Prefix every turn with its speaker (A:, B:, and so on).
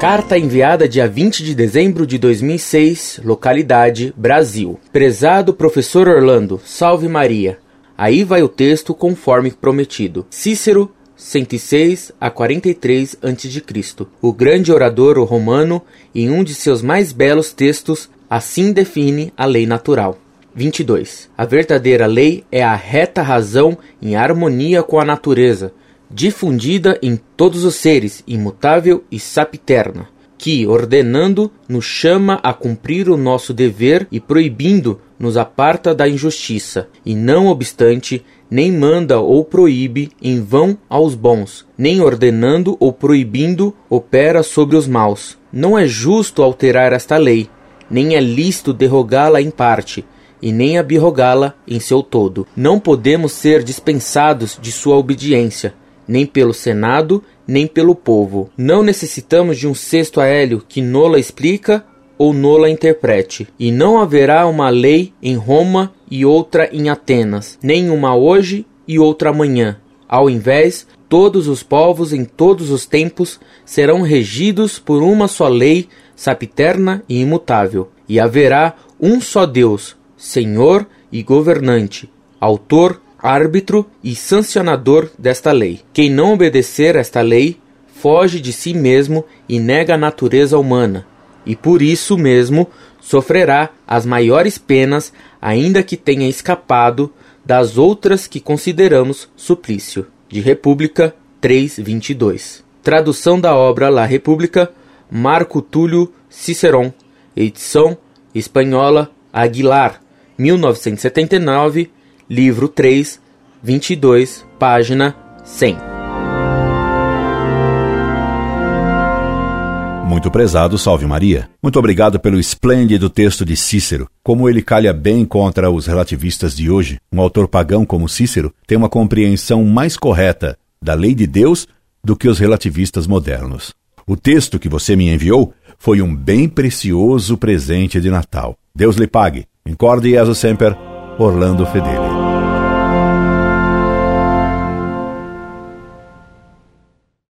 A: Carta enviada dia 20 de dezembro de 2006, localidade Brasil. Prezado professor Orlando, salve Maria. Aí vai o texto conforme prometido. Cícero 106 a 43 a.C. O grande orador romano, em um de seus mais belos textos, assim define a lei natural. 22. A verdadeira lei é a reta razão em harmonia com a natureza, difundida em todos os seres, imutável e sapiterna, que, ordenando, nos chama a cumprir o nosso dever e proibindo, nos aparta da injustiça, e não obstante, nem manda ou proíbe em vão aos bons, nem ordenando ou proibindo opera sobre os maus. Não é justo alterar esta lei, nem é lícito derrogá-la em parte, e nem abirrogá-la em seu todo. Não podemos ser dispensados de sua obediência, nem pelo Senado, nem pelo povo. Não necessitamos de um sexto aélio que nola explica ou nola interprete. E não haverá uma lei em Roma e outra em Atenas, nem uma hoje e outra amanhã. Ao invés, todos os povos em todos os tempos serão regidos por uma só lei, sapiterna e imutável. E haverá um só Deus, Senhor e governante, autor árbitro e sancionador desta lei. Quem não obedecer esta lei foge de si mesmo e nega a natureza humana, e por isso mesmo sofrerá as maiores penas, ainda que tenha escapado das outras que consideramos suplício. De República 3:22. Tradução da obra La República, Marco Túlio Ciceron, edição espanhola Aguilar, 1979 livro 3, 22, página 100.
B: Muito prezado, salve Maria. Muito obrigado pelo esplêndido texto de Cícero. Como ele calha bem contra os relativistas de hoje, um autor pagão como Cícero tem uma compreensão mais correta da lei de Deus do que os relativistas modernos. O texto que você me enviou foi um bem precioso presente de Natal. Deus lhe pague. Incorde Jesus Semper, Orlando Fedeli.